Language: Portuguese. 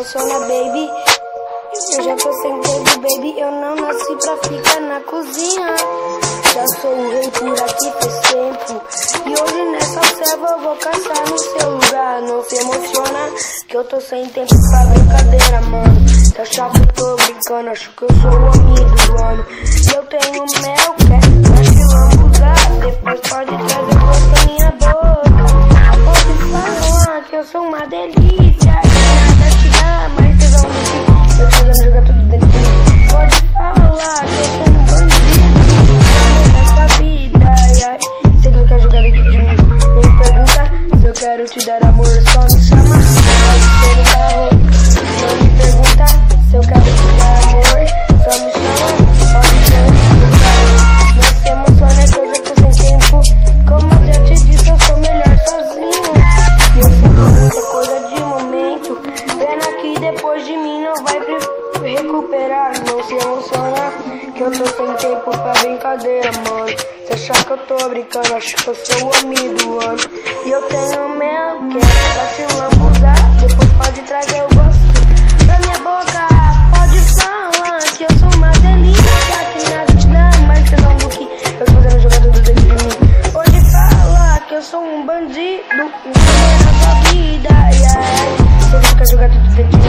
emociona, baby. Eu já tô sem tempo, baby. Eu não nasci pra ficar na cozinha. Já sou o rei por aqui faz tempo. E hoje nessa selva eu vou caçar no seu lugar. Não se emociona, que eu tô sem tempo pra brincadeira, mano. Se achar que eu tô brincando, acho que eu sou o amigo do ano. E eu tenho mel, quer acho que vamos usar. Depois pode trazer gosto pra minha boca. Pode falar que eu sou uma delícia. Quero te dar amor. Só me chama. Pode carro. Não me pergunta se eu quero te dar amor. Só me chama. Pode. Não se emociona que eu tô sem tempo. Como já te disse, eu sou melhor sozinho. E eu sinto muita coisa de momento. Pena que depois de mim não vai recuperar. Não se emociona que eu tô sem tempo pra brincadeira, mano. Você achar que eu tô brincando, acho que eu sou o amigo, do ano. E eu tenho meu que é pra se lambuzar. Depois pode trazer o gosto pra minha boca. Pode falar que eu sou uma delícia. Que nada dá mais senão do que eu tô fazendo jogador do dentro de mim. Pode falar que eu sou um bandido, um na sua vida. E aí, você fica jogando tudo dentro de mim.